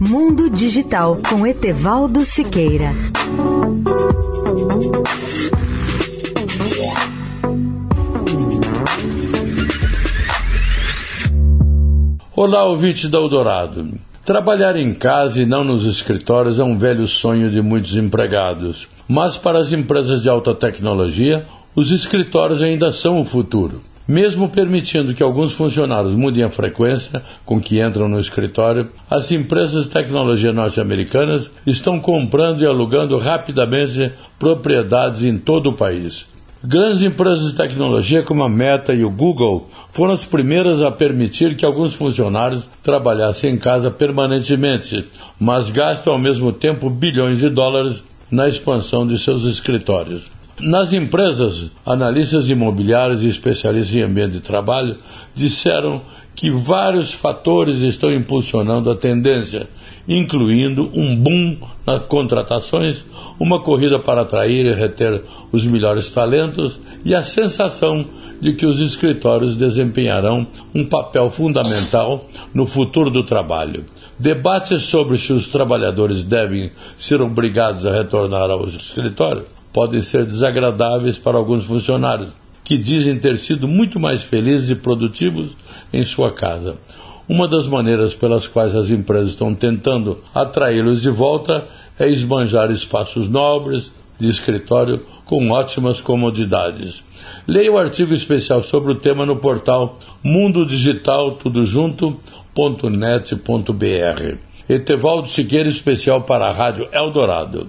Mundo Digital com Etevaldo Siqueira. Olá, ouvinte da Eldorado. Trabalhar em casa e não nos escritórios é um velho sonho de muitos empregados. Mas para as empresas de alta tecnologia, os escritórios ainda são o futuro. Mesmo permitindo que alguns funcionários mudem a frequência com que entram no escritório, as empresas de tecnologia norte-americanas estão comprando e alugando rapidamente propriedades em todo o país. Grandes empresas de tecnologia como a Meta e o Google foram as primeiras a permitir que alguns funcionários trabalhassem em casa permanentemente, mas gastam ao mesmo tempo bilhões de dólares na expansão de seus escritórios. Nas empresas, analistas imobiliários e especialistas em ambiente de trabalho disseram que vários fatores estão impulsionando a tendência, incluindo um boom nas contratações, uma corrida para atrair e reter os melhores talentos e a sensação de que os escritórios desempenharão um papel fundamental no futuro do trabalho. Debates sobre se os trabalhadores devem ser obrigados a retornar ao escritório podem ser desagradáveis para alguns funcionários, que dizem ter sido muito mais felizes e produtivos em sua casa. Uma das maneiras pelas quais as empresas estão tentando atraí-los de volta é esbanjar espaços nobres de escritório com ótimas comodidades. Leia o artigo especial sobre o tema no portal Mundo Digital Tudo. Etevaldo Siqueira, especial para a Rádio Eldorado.